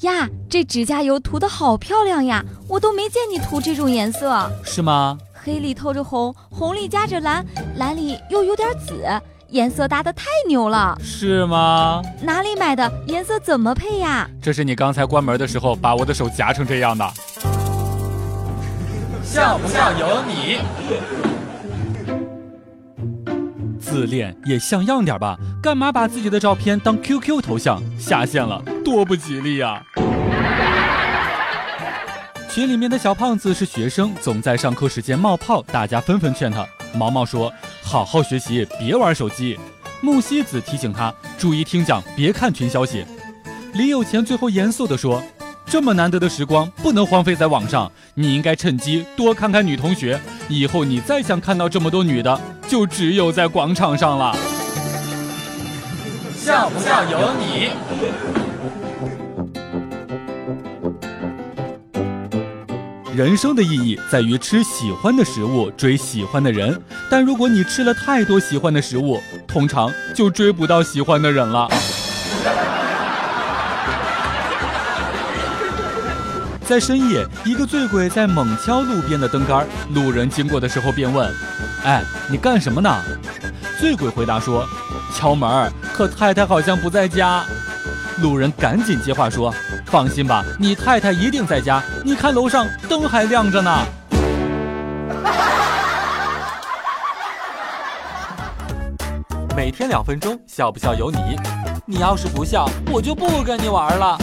呀，这指甲油涂的好漂亮呀！我都没见你涂这种颜色，是吗？黑里透着红，红里夹着蓝，蓝里又有点紫，颜色搭的太牛了，是吗？哪里买的？颜色怎么配呀？这是你刚才关门的时候把我的手夹成这样的。像不像有你？自恋也像样点吧，干嘛把自己的照片当 QQ 头像？下线了，多不吉利呀！群里面的小胖子是学生，总在上课时间冒泡，大家纷纷劝他。毛毛说：“好好学习，别玩手机。”木西子提醒他注意听讲，别看群消息。李有钱最后严肃地说：“这么难得的时光不能荒废在网上，你应该趁机多看看女同学。以后你再想看到这么多女的。”就只有在广场上了。像不像有你？人生的意义在于吃喜欢的食物，追喜欢的人。但如果你吃了太多喜欢的食物，通常就追不到喜欢的人了。在深夜，一个醉鬼在猛敲路边的灯杆，路人经过的时候便问。哎，你干什么呢？醉鬼回答说：“敲门，可太太好像不在家。”路人赶紧接话说：“放心吧，你太太一定在家。你看楼上灯还亮着呢。”每天两分钟，笑不笑由你。你要是不笑，我就不跟你玩了。